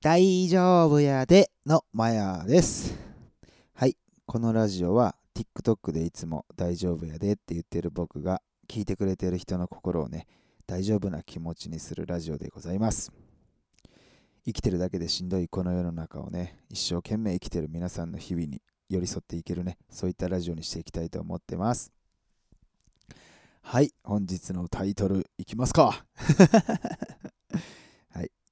大丈夫やでのマヤです。はい、このラジオは TikTok でいつも大丈夫やでって言ってる僕が聞いてくれてる人の心をね、大丈夫な気持ちにするラジオでございます。生きてるだけでしんどいこの世の中をね、一生懸命生きてる皆さんの日々に寄り添っていけるね、そういったラジオにしていきたいと思ってます。はい、本日のタイトルいきますか。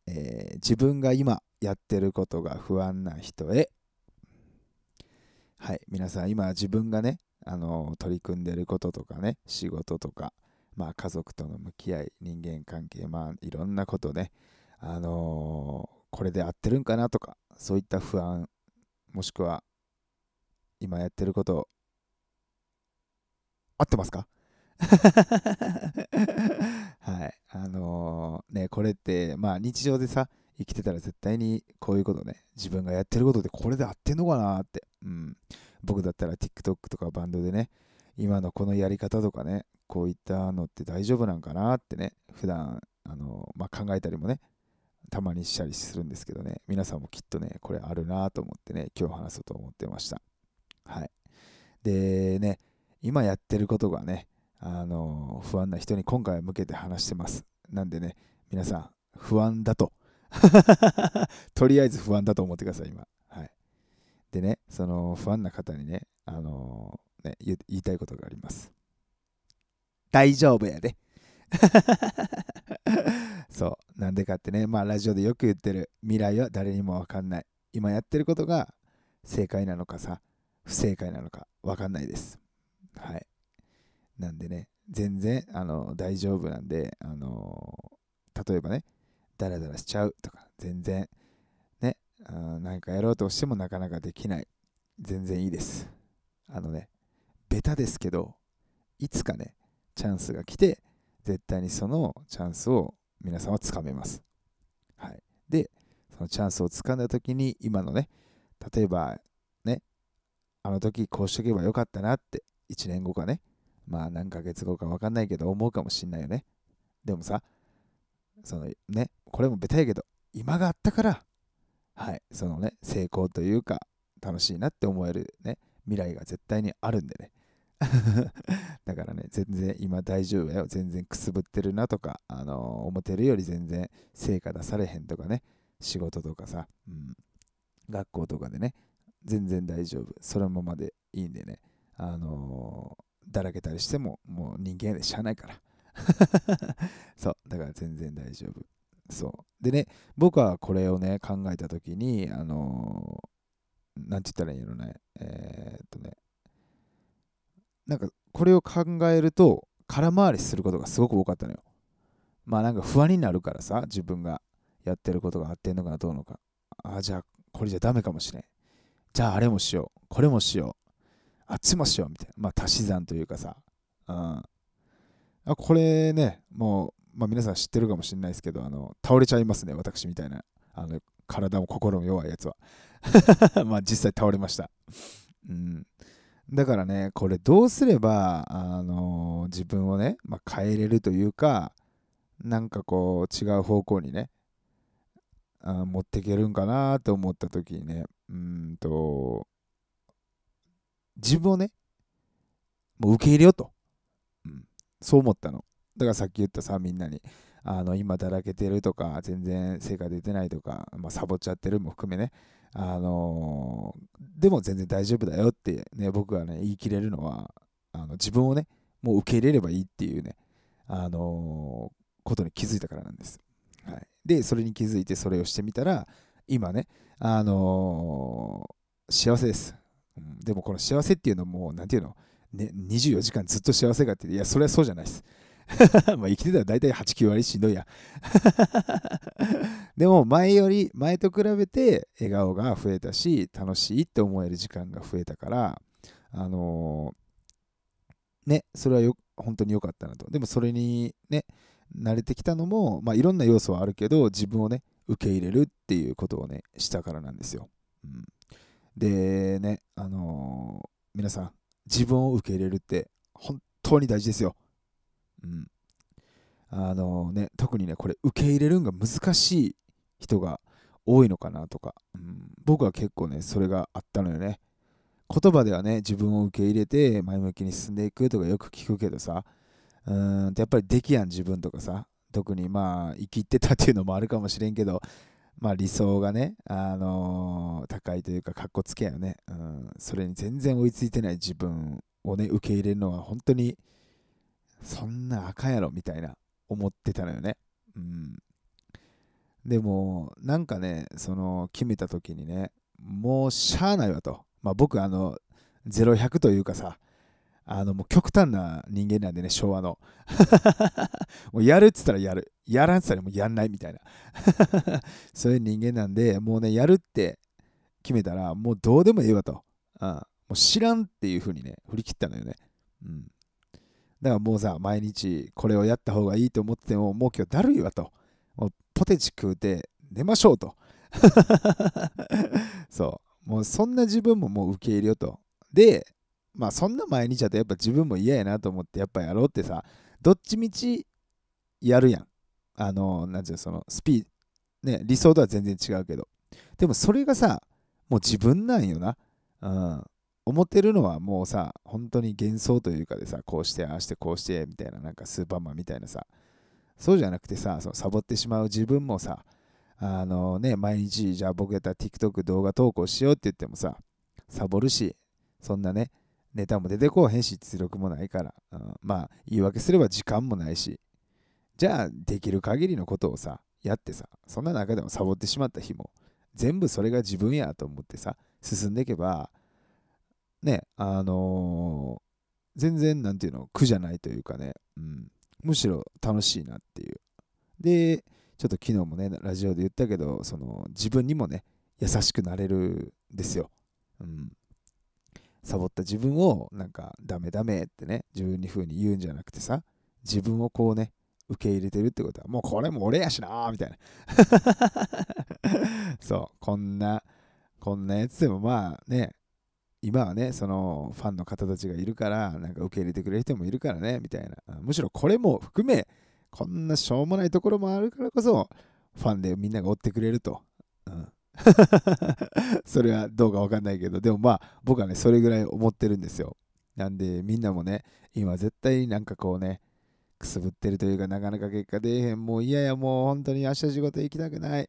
えー自分が今やってることが不安な人へ。はい、皆さん今自分がね、あの取り組んでることとかね、仕事とか、まあ家族との向き合い、人間関係、まあいろんなことね、あのーこれで合ってるんかなとか、そういった不安、もしくは今やってること、合ってますか？はい。あのーね、これって、まあ日常でさ、生きてたら絶対にこういうことね、自分がやってることでこれで合ってんのかなって。うん。僕だったら TikTok とかバンドでね、今のこのやり方とかね、こういったのって大丈夫なんかなってね、普段、あのーまあ、考えたりもね、たまにしたりするんですけどね、皆さんもきっとね、これあるなと思ってね、今日話そうと思ってました。はい。でね、今やってることがね、あの不安な人に今回は向けて話してます。なんでね、皆さん、不安だと。とりあえず不安だと思ってください、今。はい。でね、その不安な方にね、あのね言言いたいことがあります。大丈夫やで。そう。なんでかってね、まあラジオでよく言ってる未来は誰にもわかんない。今やってることが正解なのかさ、不正解なのかわかんないです。はい。なんでね、全然あの大丈夫なんで、あの例えばね、ダラダラしちゃうとか、全然ね、あーなんかやろうとしてもなかなかできない。全然いいです。あのね、ベタですけど、いつかね、チャンスが来て、絶対にそのチャンスを皆さんはつかめます。はい。で、そのチャンスをつかんだ時に、今のね、例えばね、あの時こうしとけばよかったなって、1年後かね、まあ何ヶ月後か分かんないけど思うかもしんないよね。でもさ、そのね、これもベタやけど、今があったから、はい、そのね、成功というか、楽しいなって思えるね、未来が絶対にあるんでね。だからね、全然今大丈夫やよ。全然くすぶってるなとか、あのー思ってるより全然成果出されへんとかね、仕事とかさ、うん、学校とかでね、全然大丈夫。そのままでいいんでね、あのだらけたりしても、もう人間でしゃあないから。そう、だから全然大丈夫。そう。でね、僕はこれをね、考えたときに、あのーなんて言ったらいいのね、えーっとね、なんかこれを考えると、空回りすることがすごく多かったのよ。まあなんか不安になるからさ、自分がやってることが合ってんのかな、どうのか。あ、じゃあこれじゃダメかもしれん。じゃああれもしよう、これもしよう、あっちもしようみたいな。まあ足し算というかさ。うん。あこれね、もう、まあ皆さん知ってるかもしれないですけど、あの、倒れちゃいますね、私みたいな。あの、体も心も弱いやつは。まあ実際倒れました。うん。だからね、これどうすれば、あの自分をね、まあ、変えれるというか、なんかこう違う方向にね、あ持っていけるんかなと思った時にね、うんと、自分をね、もう受け入れようと。うん、そう思ったの。だからさっき言ったさ、みんなに、あの今だらけてるとか、全然成果出てないとか、まあ、サボっちゃってるも含めね、あのでも全然大丈夫だよってね、僕がね、言い切れるのは、あの自分をね、もう受け入れればいいっていうね、あのことに気づいたからなんです。はい、で、それに気づいてそれをしてみたら、今ね、あの幸せです、うん。でもこの幸せっていうのも、なんていうの、ね、24時間ずっと幸せかって、いや、それはそうじゃないです。まあ生きてたら大体8、9割しんどいや。でも前より、前と比べて笑顔が増えたし、楽しいって思える時間が増えたから、あのーね、それはよ本当に良かったなと。でもそれにね、慣れてきたのも、まあいろんな要素はあるけど、自分をね、受け入れるっていうことをね、したからなんですよ。うん、でね、あのー皆さん、自分を受け入れるって本当に大事ですよ。うん。あのね、特にね、これ受け入れるんが難しい人が多いのかなとか、うん、僕は結構ね、それがあったのよね。言葉ではね、自分を受け入れて前向きに進んでいくとかよく聞くけどさ、うんやっぱりできやん自分とかさ、特にまあ生きてたっていうのもあるかもしれんけど、まあ理想がね、あのー、高いというか、かっこつけやよね、うん。それに全然追いついてない自分をね、受け入れるのは本当に、そんなあかんやろみたいな思ってたのよね。うん。でも、なんかね、その決めた時にね、もうしゃあないわと。まあ僕、あの、0100というかさ、あのもう極端な人間なんでね、昭和の。もうやるっつったらやる。やらんっつったらもうやんないみたいな。そういう人間なんで、もうね、やるって決めたら、もうどうでもいいわと。うん、もう知らんっていう風にね、振り切ったのよね。うん。だからもうさ、毎日これをやった方がいいと思っても、もう今日だるいわと。もうポテチ食うて寝ましょうと。そう。もうそんな自分ももう受け入れようと。で、まあそんな毎日だとやっぱ自分も嫌やなと思ってやっぱやろうってさ、どっちみちやるやん。あの、なんていうのそのスピード、ね、理想とは全然違うけど。でもそれがさ、もう自分なんよな。うん。思ってるのはもうさ、本当に幻想というかでさ、こうして、ああして、こうして、みたいな、なんかスーパーマンみたいなさ、そうじゃなくてさ、そのサボってしまう自分もさ、あのね、毎日、じゃあ僕やったら TikTok 動画投稿しようって言ってもさ、サボるし、そんなね、ネタも出てこうへんし、実力もないから、うん、まあ、言い訳すれば時間もないし、じゃあ、できる限りのことをさ、やってさ、そんな中でもサボってしまった日も、全部それが自分やと思ってさ、進んでいけば、ね、あのー、全然、なんていうの、苦じゃないというかね、うん、むしろ楽しいなっていう。で、ちょっと昨日もね、ラジオで言ったけど、その自分にもね、優しくなれるんですよ。うん。サボった自分をなんかダメダメってね自分に風に言うんじゃなくてさ自分をこうね受け入れてるってことはもうこれも俺やしなみたいな。そうこんなこんなやつでもまあね今はねそのファンの方たちがいるからなんか受け入れてくれる人もいるからねみたいな。むしろこれも含めこんなしょうもないところもあるからこそファンでみんなが追ってくれると、それはどうかわかんないけど、でもまあ僕はね、それぐらい思ってるんですよ。なんでみんなもね、今絶対なんかこうね、くすぶってるというか、なかなか結果出えへん。もう嫌や、もう本当に明日仕事行きたくない。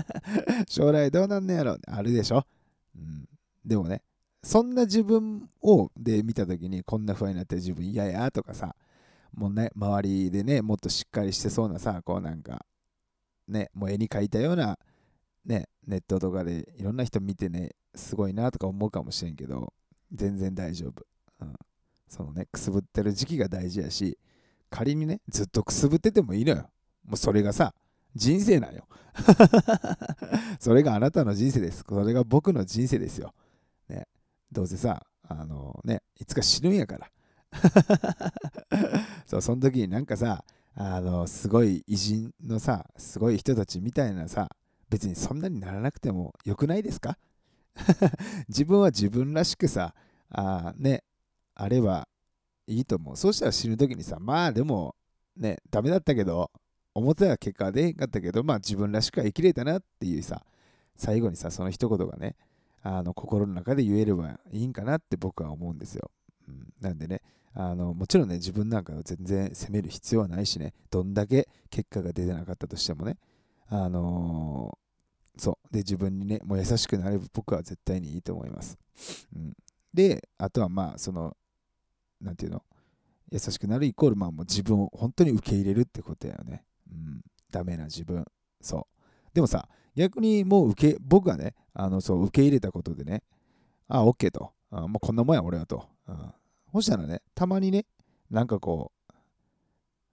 将来どうなんねやろ。あるでしょ。うん。でもね、そんな自分をで見たときに、こんな不安になって自分嫌やとかさ、もうね、周りでね、もっとしっかりしてそうなさ、こうなんか、ね、もう絵に描いたようなね、ネットとかでいろんな人見てね、すごいなとか思うかもしれんけど、全然大丈夫。うん。そのね、くすぶってる時期が大事やし、仮にね、ずっとくすぶっててもいいのよ。もうそれがさ、人生なんよ。それがあなたの人生です。それが僕の人生ですよ。ね、どうせさ、あのね、いつか死ぬんやから。そう、その時になんかさ、あの、すごい偉人のさ、すごい人たちみたいなさ、別にそんなにならなくてもよくないですか？自分は自分らしくさ、あね、あればいいと思う。そうしたら死ぬ時にさ、まあでもね、ダメだったけど、表は結果は出へんかったけど、まあ自分らしくは生きれたなっていうさ、最後にさ、その一言がね、あの心の中で言えればいいんかなって僕は思うんですよ。うん、なんでね、あのもちろんね、自分なんかは全然責める必要はないしね、どんだけ結果が出てなかったとしてもね、あのそう。で、自分にね、もう優しくなれば僕は絶対にいいと思います。うん、で、あとはまあ、その、なんていうの、優しくなるイコール、まあもう自分を本当に受け入れるってことだよね。うん、ダメな自分。そう。でもさ、逆にもう受け、僕がね、あの、そう、受け入れたことでね、あ、OK と。あもうこんなもんや、俺はと。うん。そしたらね、たまにね、なんかこ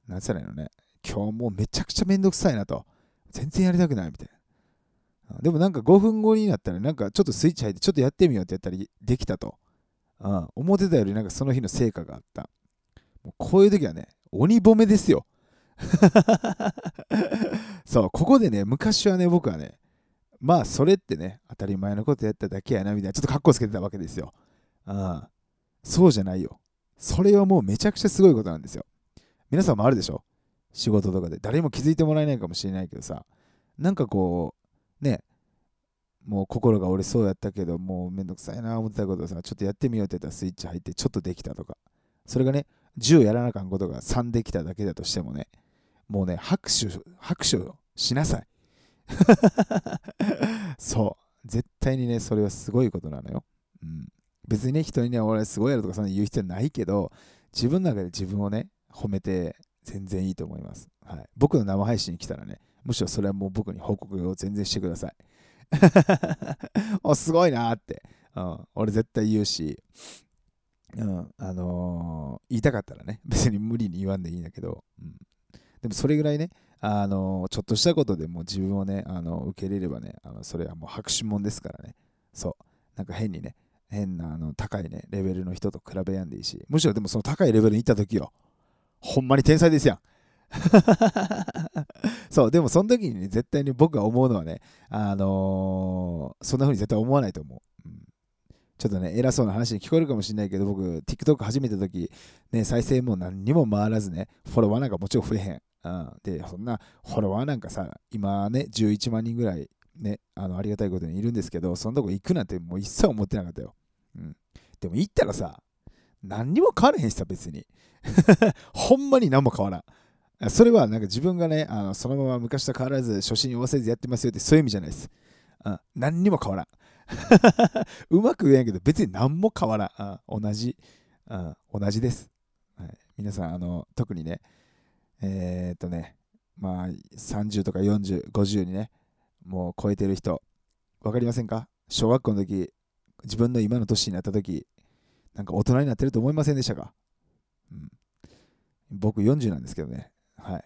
う、なんつったらいいのね、今日もうめちゃくちゃめんどくさいなと。全然やりたくないみたいな。でもなんか5分後になったらなんかちょっとスイッチ入ってちょっとやってみようってやったらできたと。うん、思ってたよりなんかその日の成果があった。もうこういう時はね、鬼褒めですよ。そう、ここでね、昔はね、僕はね、まあそれってね、当たり前のことやっただけやなみたいな、ちょっとカッコつけてたわけですよ。うん、そうじゃないよ。それはもうめちゃくちゃすごいことなんですよ。皆さんもあるでしょ？仕事とかで。誰も気づいてもらえないかもしれないけどさ、なんかこう、ね、もう心が折れそうやったけど、もうめんどくさいな思ってたことをさ、ちょっとやってみようって言ったらスイッチ入ってちょっとできたとか、それがね、10やらなかんことが3できただけだとしてもね、もうね、拍手、拍手しなさい。そう。絶対にね、それはすごいことなのよ。うん。別にね、人にね、俺すごいやろとかそんな言う必要ないけど、自分の中で自分をね、褒めて全然いいと思います。はい。僕の生配信に来たらね、むしろそれはもう僕に報告を全然してください。お、すごいなって、うん。俺絶対言うし、うん、あのー、言いたかったらね、別に無理に言わんでいいんだけど、うん、でもそれぐらいね、あのー、ちょっとしたことでもう自分をね、あの受け入れればね、あのそれはもう拍手もんですからね、そう、なんか変にね、変なあの高いね、レベルの人と比べやんでいいし、むしろでもその高いレベルに行った時よ、ほんまに天才ですやん。そう、でもその時にね、絶対に僕が思うのはね、あのー、そんな風に絶対思わないと思う。ちょっとね、偉そうな話に聞こえるかもしれないけど、僕、TikTok 始めた時、ね、再生も何にも回らずね、フォロワーなんかもちろん増えへん。うん、で、そんなフォロワーなんかさ、今ね、11万人ぐらいね、あのありがたいことにいるんですけど、そのとこ行くなんてもう一切思ってなかったよ。うん。でも行ったらさ、何にも変わらへんしさ、別に。ほんまに何も変わらん。それはなんか自分がね、あのそのまま昔と変わらず初心に忘れずやってますよってそういう意味じゃないです。うん、何にも変わらん。うまく言えんけど、別に何も変わらん。同じ、うん同じです。はい、皆さん、あの、特にね、えー、っとね、まあ、30とか40、50にね、もう超えてる人、分かりませんか？小学校の時、自分の今の年になった時、なんか大人になってると思いませんでしたか、うん、僕40なんですけどね、はい。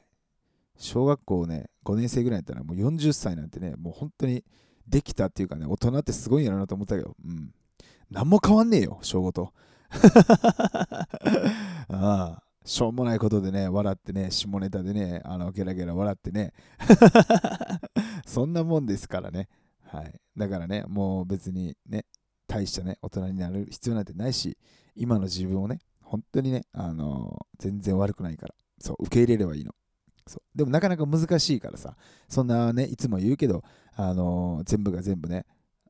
小学校ね、5年生ぐらいだったらもう40歳なんてね、もう本当にできたっていうかね、大人ってすごいんやろなと思ったけど、うん。何も変わんねえよ、小5と。ああ、しょうもないことでね、笑ってね、下ネタでね、あの、ゲラゲラ笑ってね。そんなもんですからね。はい。だからね、もう別にね、大したね、大人になる必要なんてないし、今の自分をね、本当にね、あのー、全然悪くないから、そう、受け入れればいいの。そうでもなかなか難しいからさ、そんなね、いつも言うけど、あのー、全部が全部ね、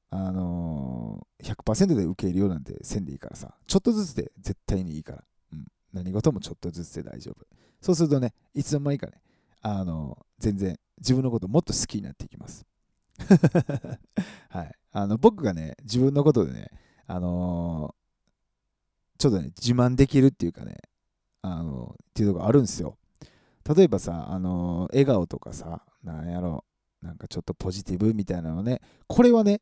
あのー、100%で受け入れようなんてせんでいいからさ、ちょっとずつで絶対にいいから、うん、何事もちょっとずつで大丈夫。そうするとね、いつの間にかね、あの、全然自分のこともっと好きになっていきます。はい。あの、僕がね、自分のことでね、あのちょっとね、自慢できるっていうかね、あのっていうとこあるんですよ。例えばさ、あの笑顔とかさ、なんやろなんかちょっとポジティブみたいなのね、これはね、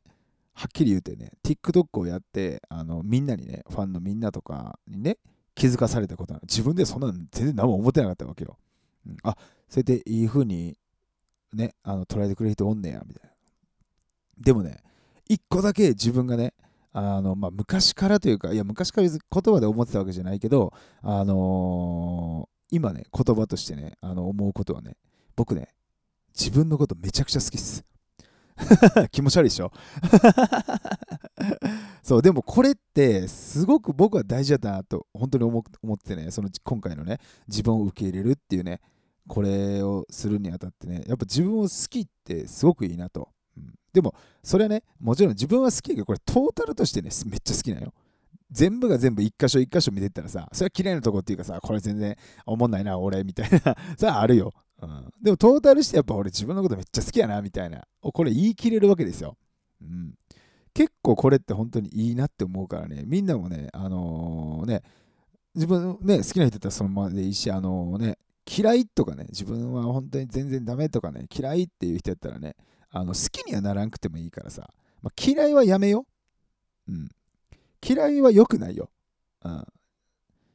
はっきり言うてね、TikTok をやって、あのみんなにね、ファンのみんなとかにね、気づかされたことなの。自分でそんなの全然何も思ってなかったわけよ。うん、あ、それでいい風にね、あの捉えてくれる人おんねや、みたいな。でもね、一個だけ自分がね、あのまあ、昔からというか、いや、昔から言葉で思ってたわけじゃないけど、あの今ね、言葉としてね、あの思うことはね、僕ね、自分のことめちゃくちゃ好きっす。気持ち悪いでしょ？そう、でもこれってすごく僕は大事だなと本当に思ってね、その今回のね、自分を受け入れるっていうね、これをするにあたってね、やっぱ自分を好きってすごくいいなと。でも、それはね、もちろん自分は好きやけど、これトータルとしてね、めっちゃ好きなよ。全部が全部一箇所一箇所見てったらさ、それは綺麗なとこっていうかさ、これ全然思んないな、俺、みたいな さああるよ。うん。でもトータルしてやっぱ俺自分のことめっちゃ好きやな、みたいな。これ言い切れるわけですよ。うん。結構これって本当にいいなって思うからね、みんなもね、あのー、ね、自分ね、好きな人だったらそのままでいいし、あのー、ね、嫌いとかね、自分は本当に全然ダメとかね、嫌いっていう人やったらね、あの好きにはならんくてもいいからさ、まあ、嫌いはやめよ。うん。嫌いは良くないよ。うん。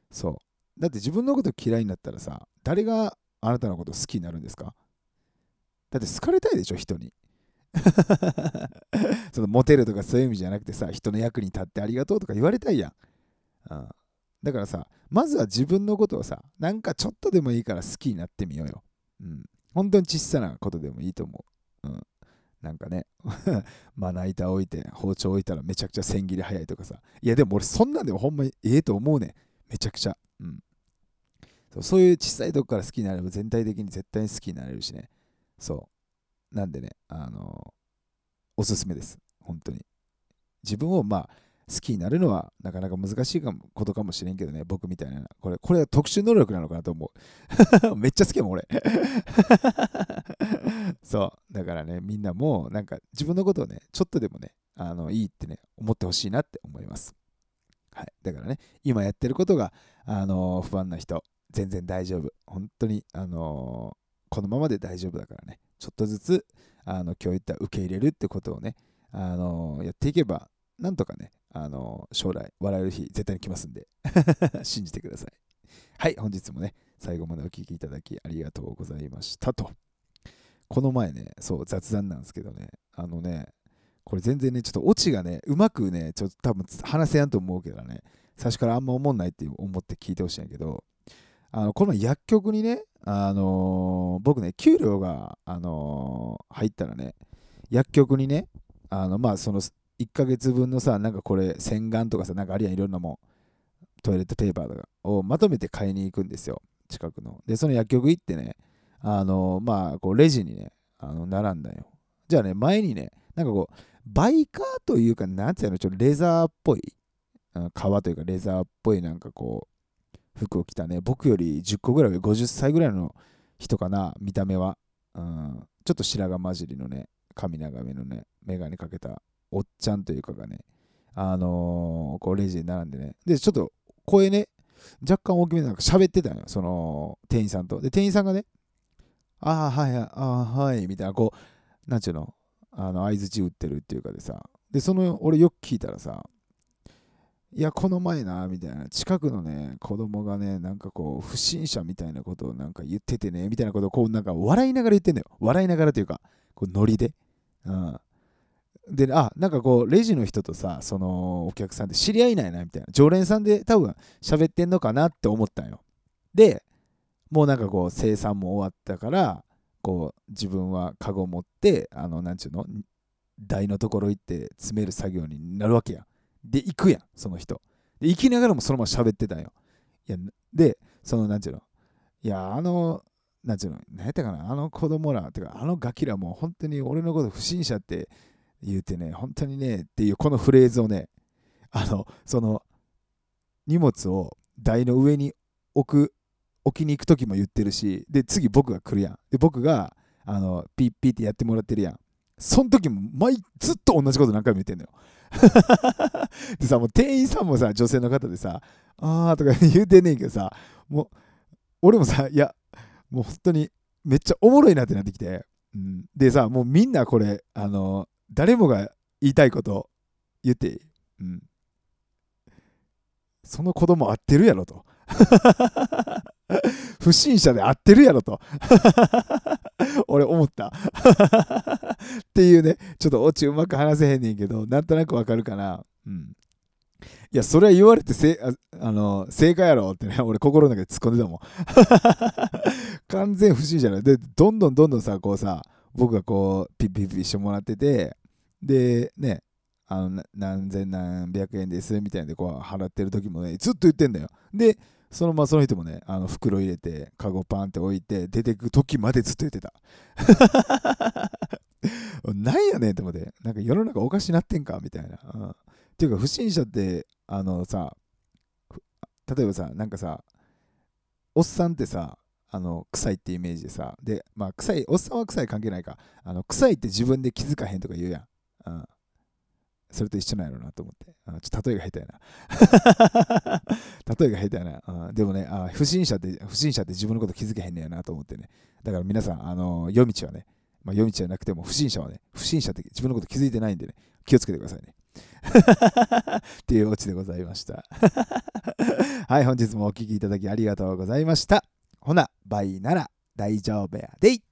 そう。だって自分のこと嫌いになったらさ、誰があなたのこと好きになるんですか？だって好かれたいでしょ、人に。そのモテるとかそういう意味じゃなくてさ、人の役に立ってありがとうとか言われたいやん。うん、だからさ、まずは自分のことをさ、なんかちょっとでもいいから好きになってみようよ。うん。本当に小さなことでもいいと思う。うん。なんかね、まな板置いて、包丁置いたらめちゃくちゃ千切り早いとかさ。いや、でも俺そんなんでもほんまにええと思うねん。めちゃくちゃ。うん。そうそういう小さいとこから好きになれば全体的に絶対に好きになれるしね。そう。なんでね、あのー、おすすめです。本当に。自分をまあ好きになるのはなかなか難しいかもことかもしれんけどね、僕みたいな。これ、これは特殊能力なのかなと思う。めっちゃ好きやもん、俺。そう。だからね、みんなもなんか自分のことをね、ちょっとでもね、あのいいってね、思ってほしいなって思います。はい。だからね、今やってることが、あの不安な人、全然大丈夫。本当に、あのこのままで大丈夫だからね、ちょっとずつ、あの今日言った受け入れるってことをね、あのやっていけば、なんとかね、あの将来笑える日絶対に来ますんで 信じてください。はい、本日もね、最後までお聴きいただきありがとうございましたと。この前ね、そう、雑談なんですけどね、あのね、これ全然ね、ちょっとオチがね、うまくね、ちょっと多分話せやんと思うけどね、最初からあんま思んないって思って聞いてほしいんやけど、あのこの薬局にね、あのー、僕ね、給料が、あのー、入ったらね、薬局にね、あのまあその1ヶ月分のさ、なんかこれ、洗顔とかさ、なんかあるやん、いろんなもん。トイレットペーパーとかをまとめて買いに行くんですよ、近くの。で、その薬局行ってね、あの、まあ、こう、レジにね、あの並んだよ。じゃあね、前にね、なんかこう、バイカーというか、なんつうの、ちょっとレザーっぽい、革というかレザーっぽいなんかこう、服を着たね、僕より10個ぐらい上、50歳ぐらいの人かな、見た目は。うん、ちょっと白髪混じりのね、髪長めのね、眼鏡かけたおっちゃんというかがね、あのー、こうレジに並んでね、で、ちょっと声ね、若干大きめでなんか喋ってたのよ、その店員さんと。で、店員さんがね、ああ、はい、ああ、はい、みたいな、こう、なんちゅうの、あの、相づち打ってるっていうかでさ、で、その、俺よく聞いたらさ、いや、この前な、みたいな、近くのね、子供がね、なんかこう、不審者みたいなことをなんか言っててね、みたいなことをこう、なんか笑いながら言ってんだよ。笑いながらというか、こう、ノリで。うん。で、あ、なんかこう、レジの人とさ、そのお客さんって知り合いないな、みたいな。常連さんで多分喋ってんのかなって思ったんよ。で、もうなんかこう、生産も終わったから、こう、自分はカゴ持って、あの、なんちゅうの、台のところ行って詰める作業になるわけや。で、行くやん、その人。で、行きながらもそのまま喋ってたんよ。いや、で、その、なんちゅうの、いや、あの、なんちゅうの、何やったかな、あの子供ら、てか、あのガキらも本当に俺のこと不審者って言うてね、本当にね、っていうこのフレーズをね、あの、その、荷物を台の上に置く、置きに行く時も言ってるし、で、次僕が来るやん。で、僕が、あの、ピッピッってやってもらってるやん。その時も毎、ずっと同じこと何回も言ってんのよ。でさ、もう店員さんもさ、女性の方でさ、あーとか言うてんねんけどさ、もう、俺もさ、いや、もう本当にめっちゃおもろいなってなってきて、うん、でさ、もうみんなこれ、あの、誰もが言いたいこと言って、うん、その子供合ってるやろと。不審者で合ってるやろと。俺思った。っていうね。ちょっとオチうまく話せへんねんけどなんとなくわかるかな。うん。いや、それは言われてせああの正解やろってね、俺心の中で突っ込んでたもん。完全不審者で、どんどんどんどんさ、こうさ、僕がこう、ピッピッピしてもらってて、で、ね、あの何千何百円ですみたいなんでこう払ってる時もね、ずっと言ってんだよ。で、そのままその人もね、あの袋入れて、カゴパンって置いて、出てく時までずっと言ってた。なんやねんって思って、なんか世の中おかしなってんかみたいな。うん、っていうか、不審者って、あのさ、例えばさ、なんかさ、おっさんってさ、あの臭いってイメージでさ、で、まあ、臭い、おっさんは臭い関係ないか、あの臭いって自分で気づかへんとか言うやん。うん、それと一緒なんやろうなと思って。あちょっと例えが下手やな。例えが下手やな。うん、でもねあ、不審者って、不審者って自分のこと気づけへんねやなと思ってね。だから皆さん、あの夜道はね、まあ、夜道じゃなくても不審者はね、不審者って自分のこと気づいてないんでね、気をつけてくださいね。っていうオチでございました。はい、本日もお聴きいただきありがとうございました。ほな、バイなら大丈夫やでい。